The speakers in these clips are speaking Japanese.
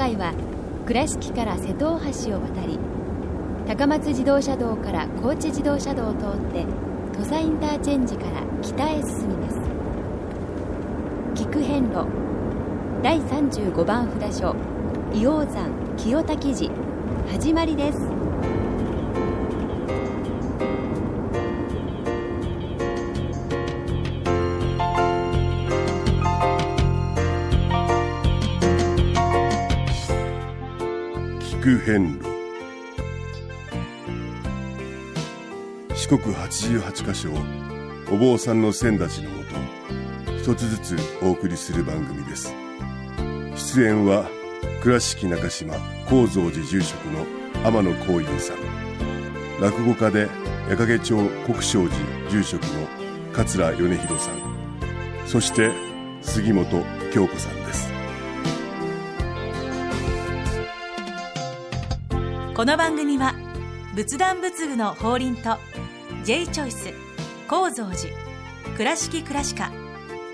回は倉敷から瀬戸大橋を渡り高松自動車道から高知自動車道を通って土佐インターチェンジから北へ進みます。菊遍路第35番札所硫黄山清滝寺始まりです。遍路。四国88カ所をお坊さんの先立ちのもと一つずつお送りする番組です。出演は倉敷中島・高蔵寺住職の天野光雄さん。落語家で矢掛町国正寺住職の桂米広さん。そして杉本京子さん。この番組は仏壇仏具の法輪と J チョイス構造寺倉敷倉歯科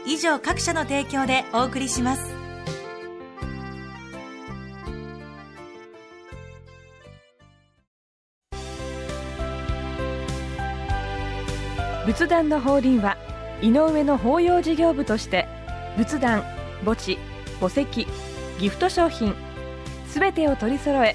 以上各社の提供でお送りします。仏壇の法輪は井上の法要事業部として仏壇墓地墓石ギフト商品すべてを取り揃え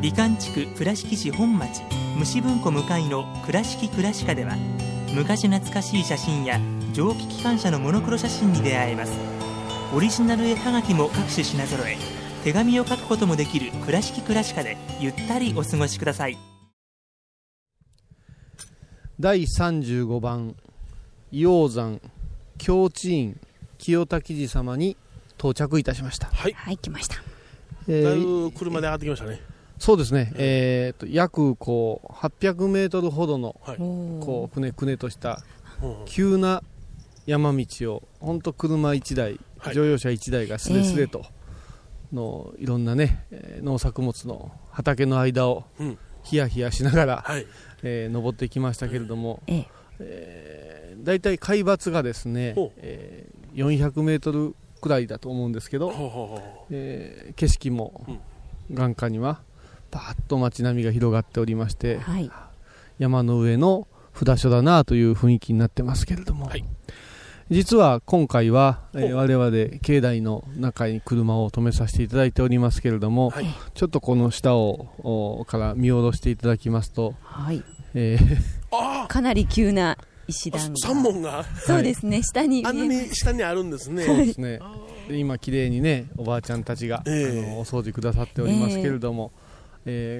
美観地区倉敷市本町虫文庫向かいの「倉敷倉歯科」では昔懐かしい写真や蒸気機関車のモノクロ写真に出会えます。オリジナル絵はがきも各種品揃え手紙を書くこともできる「倉敷倉歯科」でゆったりお過ごしください。第35番硫黄山京地院清滝寺様に到着いたしました、はい、はい来ました。えだいーぶ車で上がってきましたね。そうですね、えーと約こう800メートルほどのはい。こうくねくねとしたうん急な山道を本当車1台、はい。乗用車1台がすれすれとのいろんなね、えー農作物の畑の間をうん。ヒヤヒヤしながら、はい。えー登ってきましたけれども、ええ。えー、大体海抜がですねえー400メートルくらいだと思うんですけど、ほうほうほえー景色も眼下にはパーッと街並みが広がっておりまして、はい。山の上の札所だなという雰囲気になってますけれども、はい。実は今回は、えー我々境内の中に車を止めさせていただいておりますけれども、はい。ちょっとこの下をおから見下ろしていただきますと、はい。えーあかなり急な石あ段が。三門が。そうですね下にあんなに下にあるんですね。そうですね。で今綺麗にねおばあちゃんたちが、ええ。あのお掃除くださっておりますけれども、えー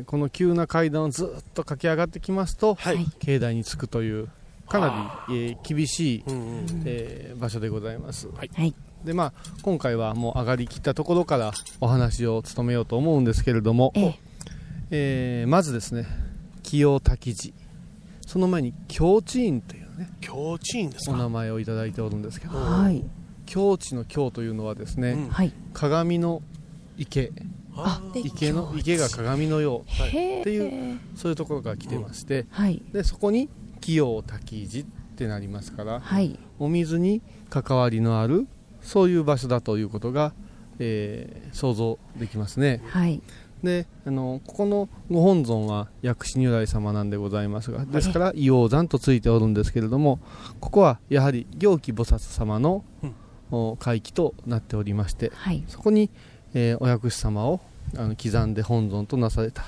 この急な階段をずっと駆け上がってきますと、はい。境内に着くというかなり、えー厳しい、うんうん。えー場所でございます、はい。でまあ今回はもう上がりきったところからお話を務めようと思うんですけれども、ええ。えーまずですね清滝寺。その前に京地院というね強地院ですか？お名前をいただいておるんですけどはい。京地の京というのはですね、うん。はい。鏡の池池の池が鏡のよう。へっていうそういうところから来てまして、はい。でそこに清滝寺ってなりますからはい。お水に関わりのあるそういう場所だということが、えー想像できますね。はい。であのここのご本尊は薬師如来様なんでございますがですから硫黄山とついておるんですけれどもここはやはり行基菩薩様の、うん。お会期となっておりましてはい。そこに、えーお薬師様をあの刻んで本尊となされた。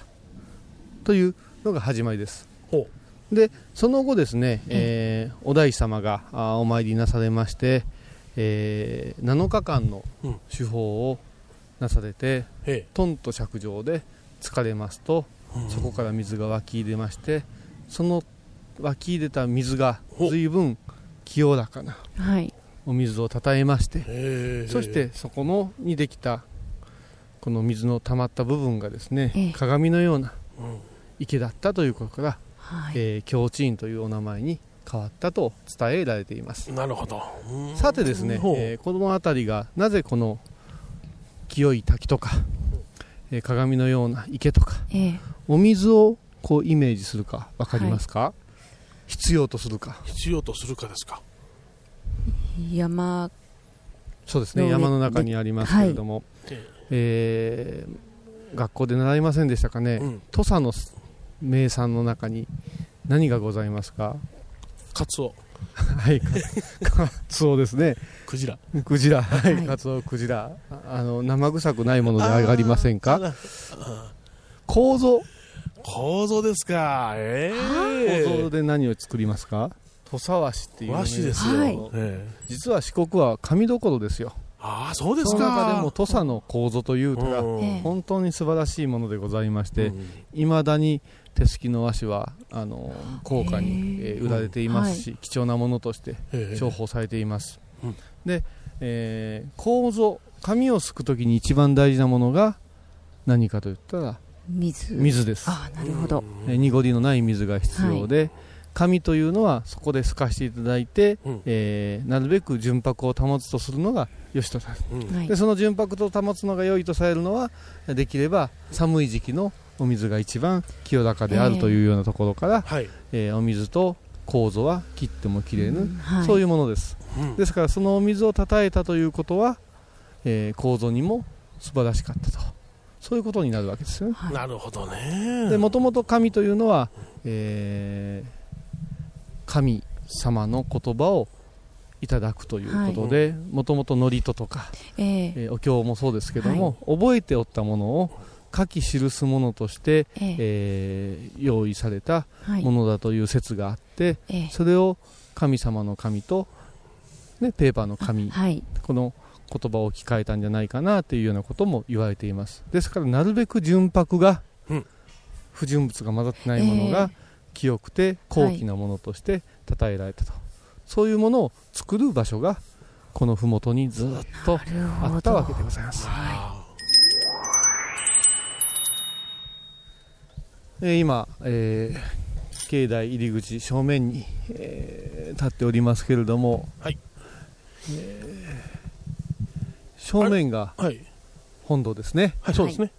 というのが始まりです。ほでその後ですね、えーお大師様があお参りなされまして、えー7日間のうん。手法をなされて、え。トンと釈上で疲れますと、え。そこから水が湧き出ましてその湧き出た水がほ随分清らかなはい。お水をたたえましてええ。そしてそこのにできたこの水の溜まった部分がですね、ええ。鏡のようなうん。池だったということから、はい。えー京地院というお名前に変わったと伝えられています。なるほど。うんさてですね、えーこの辺りがなぜこの清い滝とか、えー鏡のような池とかええ。お水をこうイメージするか分かりますか、必要とするか。必要とするかですか？山。そうですね山の中にありますけれども、ええー学校で習いませんでしたかね、うん。土佐の名産の中に何がございますか？カツオ、はいかカツオですね。クジラ。クジラ。はい、はい。カツオクジラ。ああの生臭くないもので上がりませんあかー構造。構造ですか。ええ構造で何を作りますか？土佐和紙っていう、ね、和紙ですよ。はい。ええ実は四国は紙どころですよああ、そうですそか。の中でも土佐の構造というたらうん。ええ。本当に素晴らしいものでございましてうん。いま、未だに手すきの和紙はあの高価に、へえー売られていますし、貴重なものとしてええ。重宝されています、うん。で、えー構造紙をすくときに一番大事なものが何かといったら水。水です、ああなるほど。えー濁りのない水が必要で、紙というのはそこですかしていただいて、うん。えーなるべく純白を保つとするのがよしとされる。うん。はい。でその純白と保つのが良いとされるのはできれば寒い時期のお水が一番清らかであるというようなところから、はい。えーお水と構造は切っても切れぬ、うん。はい。そういうものです。うん。ですからそのお水をたたえたということは、えー構造にも素晴らしかったと。そういうことになるわけですよね。はい。なるほどね。でもともと神というのは、えー神様の言葉をいただくということでもともと祝詞とか、ええ。えーお経もそうですけども、覚えておったものを書き記すものとして、ええ。えー用意されたはい。ものだという説があって、ええ。それを神様の神と、ね、ペーパーの神はい。この言葉を置き換えたんじゃないかなというようなことも言われています。ですからなるべく純白が、うん。不純物が混ざってないものが清くて高貴なものとして称えられたと、そういうものを作る場所がこの麓にずっとあったわけでございます、あえー今、えー境内入り口正面に、えー立っておりますけれども、はい。えー正面が。本堂ですね。はい、そうですね。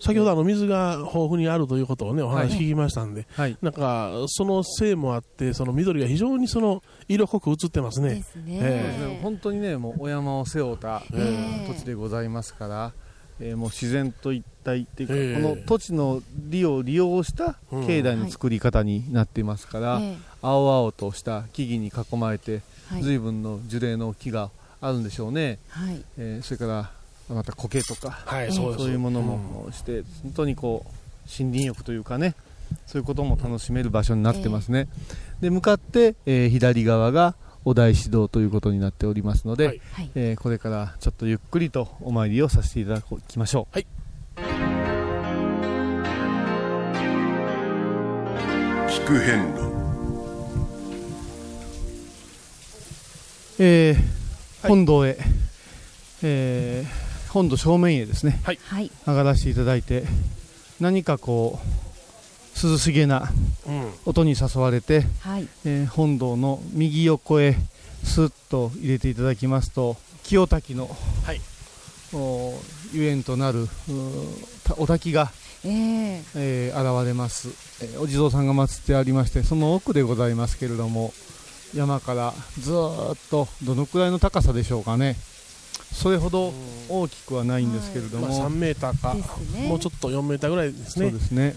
先ほどあの水が豊富にあるということをね、お話聞きましたんで、はい。なんか、そのせいもあって、その緑が非常にその色濃く映ってますね。で。すね。え本当にねもうお山を背負った、ええ。土地でございますから、えーもう自然と一体っていうか、ええ。この土地の利を利用したうん。境内の作り方になっていますから、ええ青々とした木々に囲まれて、はい。随分の樹齢の木があるんでしょうね、はい。えーそれからまた苔とか、はい、そういうものもして、本当にこう森林浴というかねそういうことも楽しめる場所になってますね、で向かって、えー左側がお大師堂ということになっておりますので、はい。はい。えーこれからちょっとゆっくりとお参りをさせていただきましょう。聞く遍路。えーはい。本堂へ、えー本堂正面へですねはい。上がらせていただいて何かこう涼しげなうん。音に誘われて、はい。えー本堂の右横へスッと入れていただきますと清滝の、はい。おゆえんとなるお滝が、えええー現れます、えーお地蔵さんが祀ってありましてその奥でございますけれども山からずーっとどのくらいの高さでしょうかねそれほど大きくはないんですけれども、まあ、3メーターか、ね。もうちょっと4メーターぐらいですね。そうですね。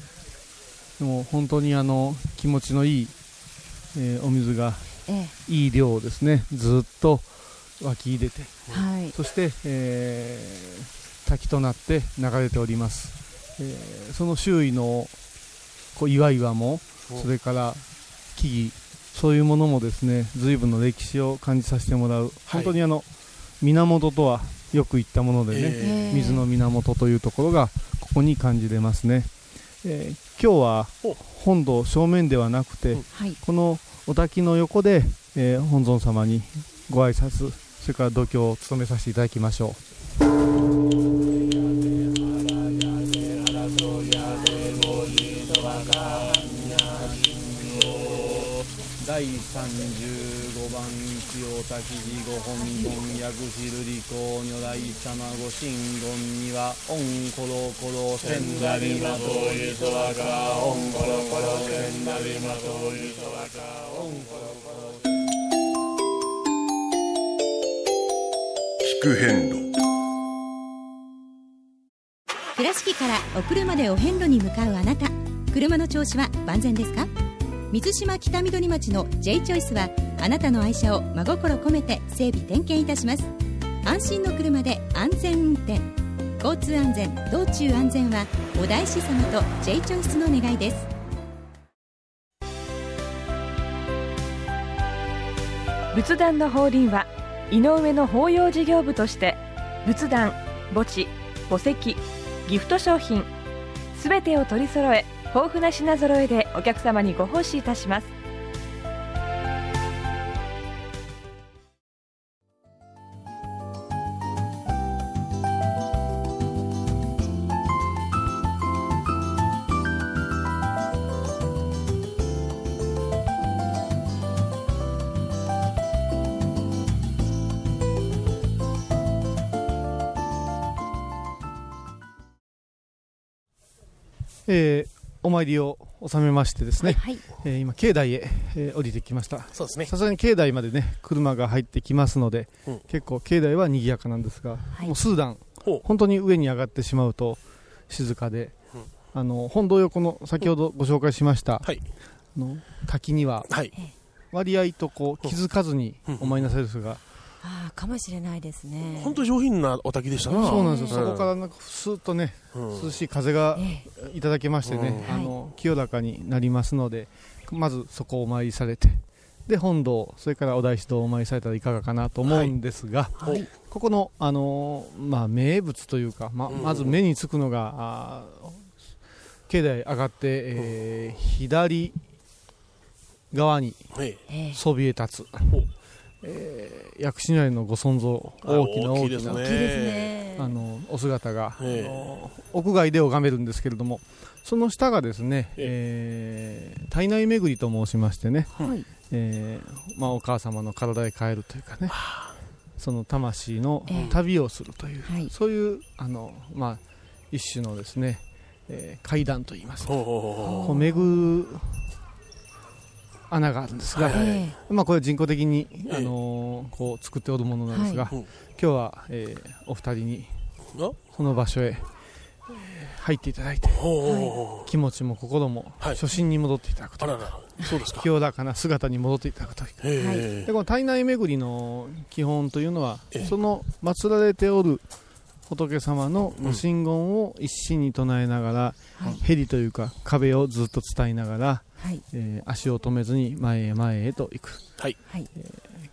でも本当にあの気持ちのいい、えーお水がえいい量をですね。ずっと湧き出て。えはい。そして、えー滝となって流れております、えーその周囲のこう岩々もそれから木々そういうものもですね随分の歴史を感じさせてもらう、本当にあの源とはよく言ったものでね、ええ水の源というところがここに感じれますね、えー今日はお本堂正面ではなくて、このお滝の横で、えー本尊様にご挨拶それから度胸を務めさせていただきましょう第35番一応滝地五本本薬師瑠璃光如来様ご神言にはオンコロコロセンダリマトイソワカオンコロコロセンダリマトイソワカオンコロコロ聞く変路。倉敷からお車でお遍路に向かうあなた。車の調子は万全ですか？水島北緑町の J チョイスはあなたの愛車を真心込めて整備点検いたします。安心の車で安全運転。交通安全道中安全はお大師様と J チョイスの願いです。仏壇の法輪は井上の法要事業部として仏壇墓地墓石ギフト商品すべてを取り揃え豊富な品揃えでお客様にご奉仕いたします。えお参りを収めましてですね、はいえー今境内へ、えー降りてきました。そうですね。さすがに境内までね車が入ってきますので、うん。結構境内は賑やかなんですが、はい。もう数段ほう。本当に上に上がってしまうと静かで、うん。あの本堂横の先ほどご紹介しました、はい。あの滝にははい。割合とこう気づかずにうん。お参りなさる人が、ああかもしれないですね。本当に上品なお滝でしたな。そうなんですよ、うん。そこからなんかスーッとね、うん。涼しい風がえいただけましてね、うん。あの清らかになりますのでまずそこをお参りされてで本堂それからお大師堂をお参りされたらいかがかなと思うんですが、はい。ここの、あのーまあ、名物というか、まうん。まず目につくのが、あー境内上がって、えー左側にそびえ立つ、えー薬師如来のご尊像大きな大きな、ね。あのお姿が、ええ。あの屋外で拝めるんですけれどもその下がですね、えー体内巡りと申しましてね、はい。えーまあ、お母様の体へ帰るというかねその魂のええ。旅をするという、はい。そういうあの、まあ、一種のですね、えー階段といいますかこう巡る穴があるんですが、まあ、これは人工的に、ええ。あのーこう作っておるものなんですが、今日は、えーお二人にその場所へ、えー入っていただいて気持ちも心もはい。初心に戻っていただくと清らかな姿に戻っていただくとでこの体内巡りの基本というのはええ。その祀られておる仏様のご神言を一心に唱えながら、はい。ヘリというか壁をずっと伝えながら、はい。えー足を止めずに前へ前へと行く。はい。はい。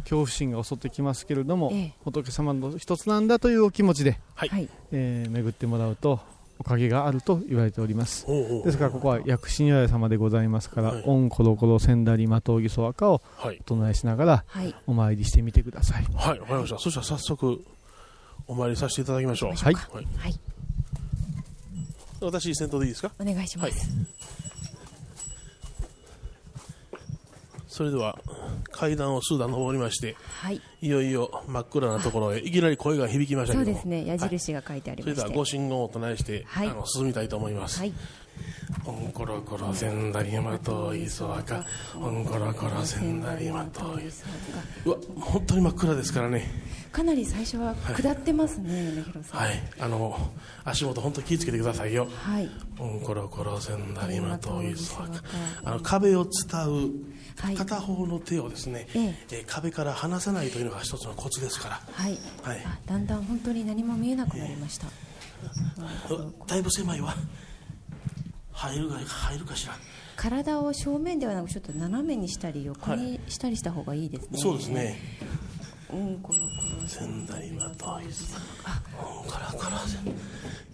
恐怖心が襲ってきますけれども、ええ。仏様の一つなんだというお気持ちで、はい。はい。えー巡ってもらうとおかげがあると言われております。ですからここは薬師如来様でございますから、はい。オンコロコロセンダリマトウギソワカをはい。お唱えしながらはい。お参りしてみてください。はいわかりました。そしたら早速お参りさせていただきましょう。はい。はい。はい。私先頭でいいですか？お願いします、それでは階段を数段登りましてはい。いよいよ真っ暗なところへいきなり声が響きましたけども。そうですね。矢印が書いてありそれではご神言を唱えして、はい。あの進みたいと思います、はいオンコロコロセンダリマトイソワカオンコロコロセンダリマトイソうわ本当に真っ暗ですからねかなり最初は下ってますね、米広さん。はいあの足元本当気をつけてくださいよはいオンコロコロセンダリマトイソワカあの壁を伝う片方の手をですね、ええ壁から離さないというのが一つのコツですからはい、はいだん。だん。本当に何も見えなくなりました、だいぶ狭いわ入るが入るかしら。体を正面ではなくちょっと斜めにしたり横にしたりした方がいいですね、そうですね。うんコロコロセンダリマトイソオンコロコロセン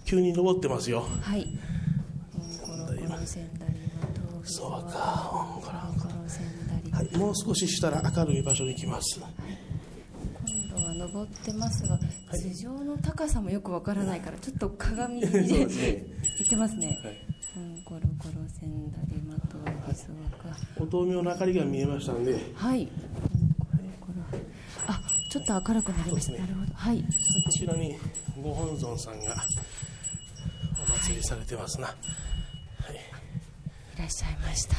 急に登ってますよ。はい。うんコロコロセンダリマトウそうか。オンコロコロセンダリはい、もう少ししたら明るい場所に行きます。今度は登ってますが、頭上の高さもよくわからないからちょっと鏡に そうですね。行ってますね、うんゴロゴロせんだりまといそわかお灯明の明かりが見えましたんではいあちょっと明るくなりました、なるほど。はい。こちらにご本尊さんがお祭りされてますな、はい、いらっしゃいました。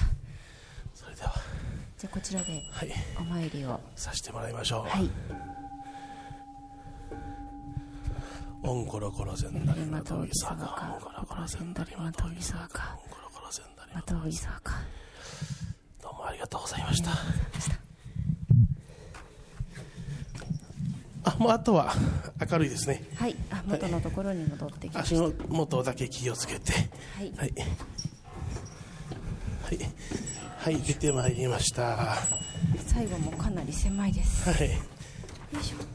それでは。じゃあこちらではい。お参りを。させてもらいましょう。はいオンコロコロせん。だりまといさか。オンコロコロせん。だりまといさかオンコロコロせんだりまといさかどうもありがとうございました。あもうあとは明るいですね。はい。あ元のところに戻ってきま足の元だけ気をつけて。はい。はい。はい、はい、出てまいりました。は最後もかなり狭いです。い。よいしょ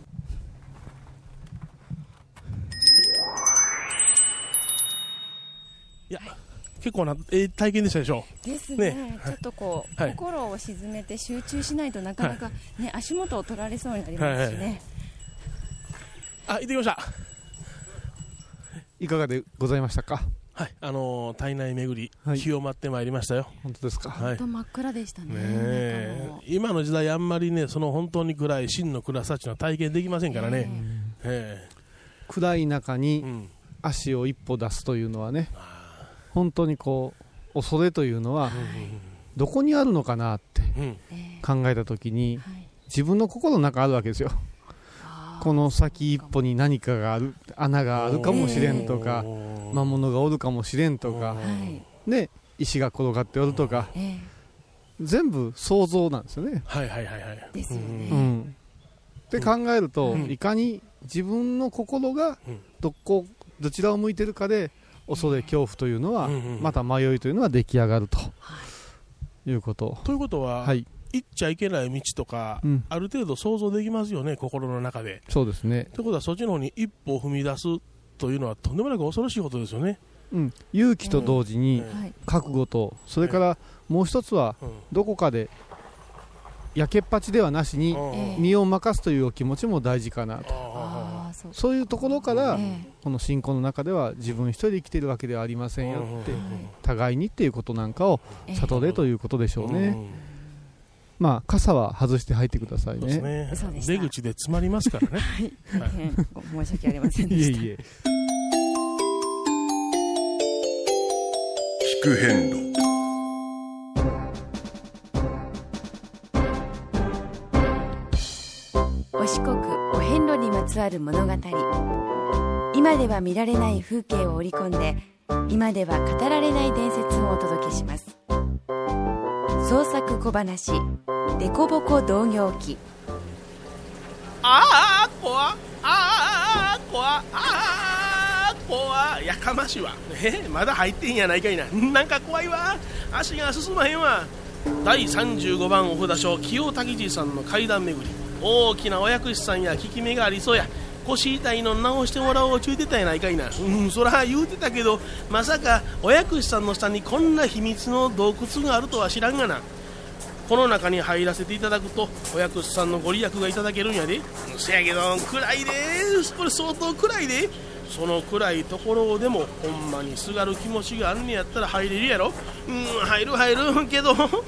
結構な、えー体験でしたでしょですね。ね。ちょっとこう、はい。心を沈めて集中しないとなかなか、ね足元を取られそうになりますしね、はい。はいあ行ってきました。いかがでございましたか？はい。あのー体内巡り、はい。清まってまいりましたよ。本当ですか、はい。本当真っ暗でしたね。ねえ。今の時代あんまりねその本当に暗い真の暗さっていうのは体験できませんからね、え。暗い中えにうん。足を一歩出すというのはね本当にこう恐れというのはどこにあるのかなってうん。考えた時にはい。自分の心の中あるわけですよ。この先一歩に何かがある穴があるかもしれんとか魔物がおるかもしれんとかはい。ね石が転がっておるとかえ全部想像なんですよね。はいはいはいはい。えですよね、うん、って考えると、うん。いかに自分の心がうん。どこどちらを向いてるかで恐れ恐怖というのは、うんうんまた迷いというのは出来上がると。い。うこと。ということは、はい、行っちゃいけない道とか、うん。ある程度想像できますよね心の中で。そうですね、ということはそっちの方に一歩を踏み出すというのはとんでもなく恐ろしいことですよね、うん、勇気と同時に覚悟とそれからもう一つはうん。どこかで焼けっぱちではなしにええ。身を任すというお気持ちも大事かなとそう。いうところからえこの信仰の中では自分一人で生きているわけではありませんよってうん。互いにっていうことなんかをえ悟れということでしょうね、うん。まあ傘は外して入ってくださいね。出口で詰まりますからね。大変ご申し訳ありませんでした。いえいえ。聞く遍路路にまつわる物語。今では見られない風景を織り込んで今では語られない伝説をお届けします。創作小話「デコボコ同業記。ああ怖っああ怖っああ怖っやかましいわ。えまだ入ってんやないかいな。なんか怖いわ。足が進まへんわ。第35番お札所清滝寺さんの階段巡り。大きなお薬師さんや効き目がありそうや。腰痛いの直してもらおうちゅうてたやないかいな。うんそら言うてたけどまさかお薬師さんの下にこんな秘密の洞窟があるとは知らんがな。この中に入らせていただくとお薬師さんのご利益がいただけるんやで。せやけど暗いで。これ相当暗いで。その暗いところでもほんまにすがる気持ちがあるんやったら入れるやろ。うん入る入るけど。うんあー怖い。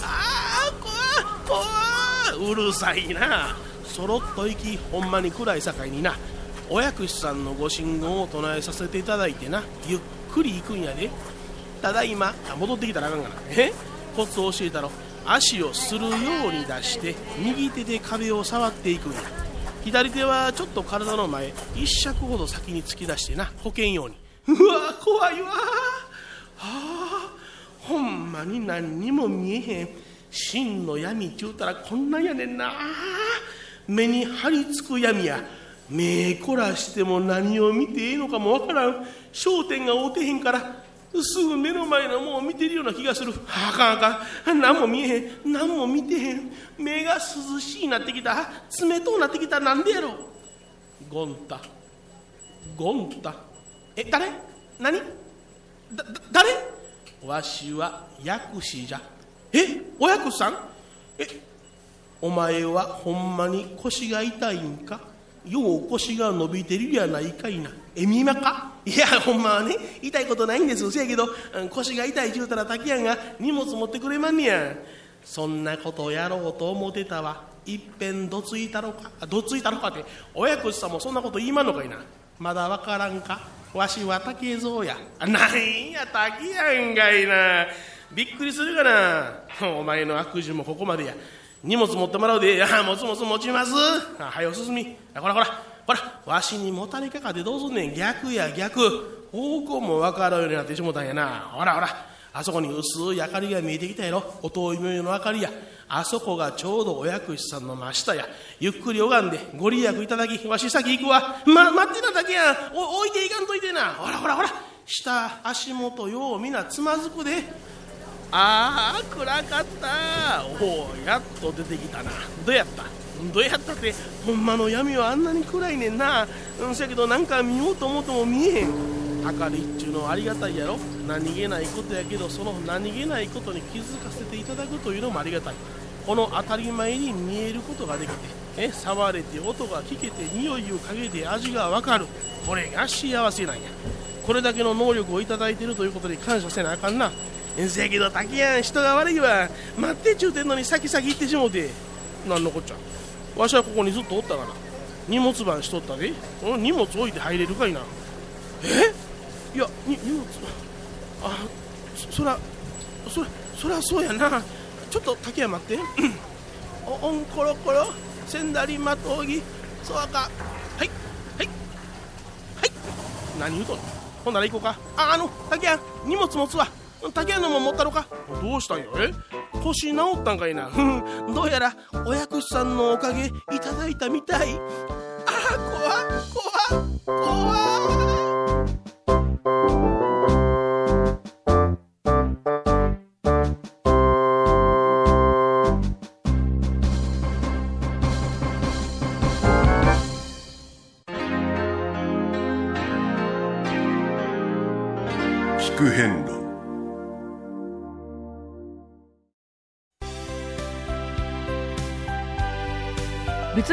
あー怖い。怖い。うるさいな。そろっと行きほんまに暗い境にな。お薬師さんのご神言を唱えさせていただいてな。ゆっくり行くんやで。ただいま。戻ってきたらあかんがな。え？コツを教えたろ。足をするように出して右手で壁を触っていくんや。左手はちょっと体の前一尺ほど先に突き出してな。こけんように。うわ怖いわ。はあ。ほんまに何にも見えへん。真の闇っちゅうたらこんなんやねんな。目に張り付く闇や。目凝らしても何を見ていいのかもわからん。焦点が合うてへんからすぐ目の前のもんを見てるような気がする。あかんあかん。何も見えへん。何も見てへん。目が涼しいなってきた。冷とうなってきた。なんでやろゴンタゴンタえ誰？何？だ誰？わしは薬師じゃ。えお薬師さん？えお前はほんまに腰が痛いんか？よう腰が伸びてるやないかいな。えみまか？いやほんまはね痛いことないんですせやけど腰が痛いちゅうたら滝やんが荷物持ってくれまんねや。そんなことやろうと思ってたわ。いっぺんどついたろか？どついたろかっておやくしさんもそんなこと言いまんのかいな。まだわからんか？わしは竹蔵や。なんや滝やんかいな。びっくりするがな？お前の悪事もここまでや。荷物持ってもらうで。いや持つ持つ持ちます。あはよ進み。ほらほら。ほら。わしにもたれかかってどうすんねん。逆や逆。方向も分からんようになってしもたんやな。ほらほら。あそこに薄い明かりが見えてきたやろ。お遠い目の明かりや。あそこがちょうどお薬師さんの真下や。ゆっくり拝んでご利益いただきわし先行くわ。ま待ってただけや。お置いていかんといてな。ほらほらほら。下足元ようみなつまずくで。ああ暗かった。おおやっと出てきたな。どうやった？どうやったってほんまの闇はあんなに暗いねんな。うんせやけどなんか見ようと思っても見えへん。明るいっちゅうのはありがたいやろ？何気ないことやけどその何気ないことに気づかせていただくというのもありがたい。この当たり前に見えることができてえ触れて音が聞けて匂いを嗅げて味がわかる。これが幸せなんや。これだけの能力をいただいているということに感謝せなあかんな。せやけど滝やん人が悪いわ。待ってちゅうてんのに先々行ってしもて。なんのこっちゃ。わしはここにずっとおったから荷物番しとったで。荷物置いて入れるかいな。え？いやに荷物。あそそらそらそらそうやな。ちょっと竹や待って。おおんころころせんだりまとうぎ。そわか。はい。はい。はい。何言うとん。ほんなら行こうか。ああの竹や荷物持つわ。竹やのも持ったのか。どうしたんや？え？腰治ったんかいな。どうやらお薬師さんのおかげいただいたみたい。ああ怖怖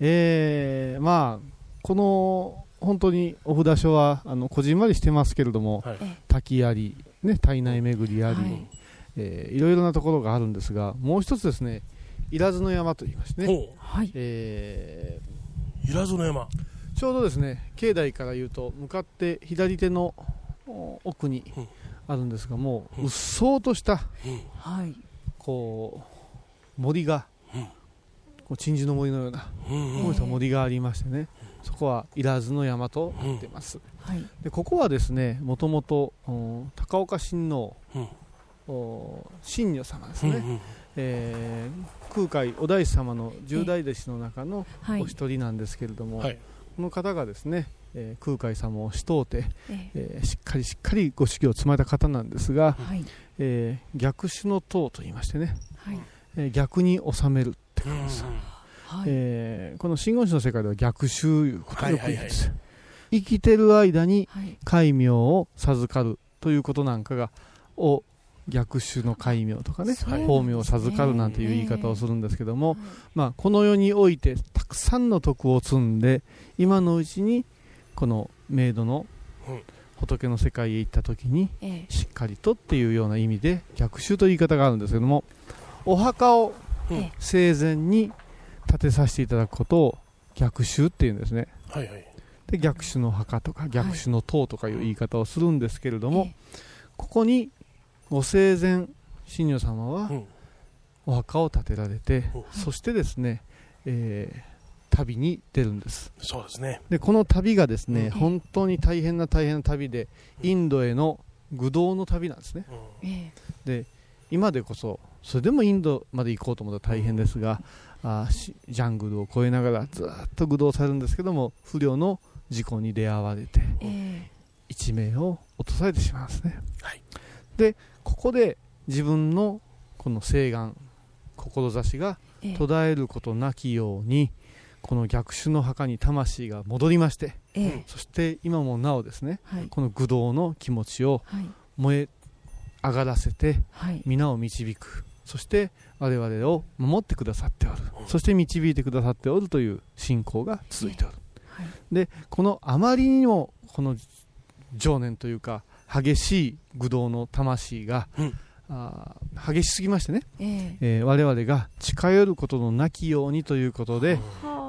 えー、まあこの本当にお札所はあのこじんまりしてますけれども、はい。滝あり、ね、体内巡りあり、はい。えーいろいろなところがあるんですがもう一つですねいらずの山といいましてね、ほはい。えういらずの山。ーちょうどですね境内から言うと向かって左手のお奥にうん。あるんですがもううん。うっそうとしたはい。こう森が、うんこう鎮守の森のようなうんこうした森がありましてねそこはいらずの山となってます、はい。でここはですねもともとお高岡親王、うん。お親女様ですね、うんうんえー空海お大師様の十大弟子の中のはい。お一人なんですけれども、はい。この方がですね、えー空海様をしとうて、ええ。ーしっかりしっかりご修行を積まれた方なんですが、はい。えー逆種の塔と言いましてね、はい。えー逆に収めるって書うんうん。きます、はい。えーこの真言宗の世界では逆襲いうことをよく言うんです、生きてる間にはい。戒名を授かるということなんかがを逆襲の戒名とかね法名を授かるなんていう言い方をするんですけども、はいまあ、この世においてたくさんの徳を積んで今のうちにこの冥土のうん。仏の世界へ行った時にええ。しっかりとっていうような意味で逆襲という言い方があるんですけどもお墓をえ生前に建てさせていただくことを逆襲っていうんですね。はいはい。で逆襲の墓とか逆襲の塔とかいう言い方をするんですけれども、えここにご生前神女様はうん。お墓を建てられて、うん。そしてですね、えー旅に出るんです。そうですね。でこの旅がですね、うん。本当に大変な大変な旅でインドへの愚道の旅なんですね。うん。え。で今でこそそれでもインドまで行こうと思ったら大変ですが、あジャングルを越えながらずっと愚道されるんですけども不慮の事故に出会われてええ。一命を落とされてしまうんですね、はい。でここで自分のこの誓願志がええ。途絶えることなきようにこの逆襲の墓に魂が戻りましてええ。そして今もなおですねはい。この愚道の気持ちをはい。燃え上がらせてはい。皆を導くそして我々を守ってくださっておる。そして導いてくださっておるという信仰が続いておる。はい。でこのあまりにもこの情念というか激しい愚道の魂が、うん。あー激しすぎましてね、ええ。ー我々が近寄ることのなきようにということで、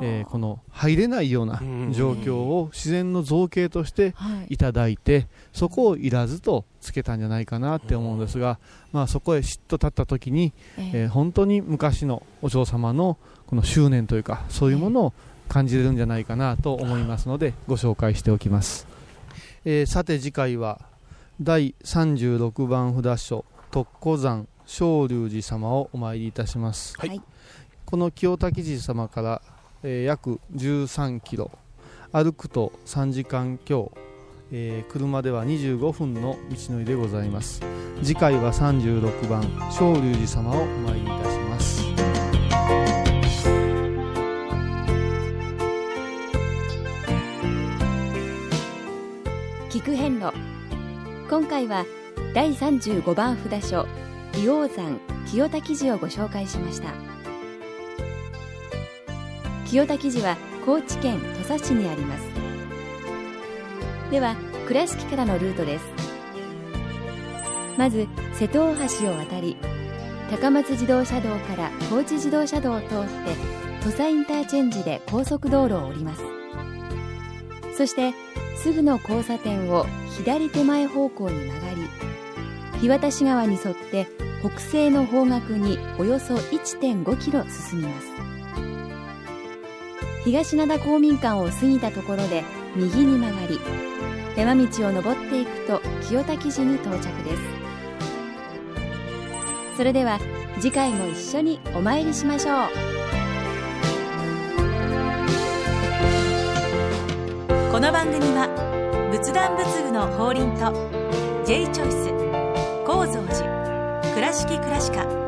えーこの入れないようなうん。状況を自然の造形としてはい。いただいてそこをいらずとつけたんじゃないかなって思うんですが、まあ、そこへしっと立った時に、ええ。ー本当に昔のお嬢様のこの執念というかそういうものを感じれるんじゃないかなと思いますのでご紹介しておきます、えーさて次回は第36番札所特古山昇龍寺様をお参りいたします、はい。この清滝寺様から、えー約13キロ歩くと3時間強、えー車では25分の道のりでございます。次回は36番昇龍寺様をお参りいたします。聞く遍路。今回は第35番札所硫黄山清滝寺をご紹介しました。清滝寺は高知県土佐市にあります。では倉敷からのルートです。まず瀬戸大橋を渡り高松自動車道から高知自動車道を通って土佐インターチェンジで高速道路を降ります。そしてすぐの交差点を左手前方向に曲がり日渡川に沿って北西の方角におよそ1.5キロ進みます。東灘公民館を過ぎたところで右に曲がり山道を登っていくと清滝寺に到着ですそれでは次回も一緒にお参りしましょうこの番組は仏壇仏具の法輪と J チョイス構造寺倉敷倉歯科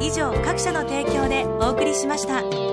以上各社の提供でお送りしました。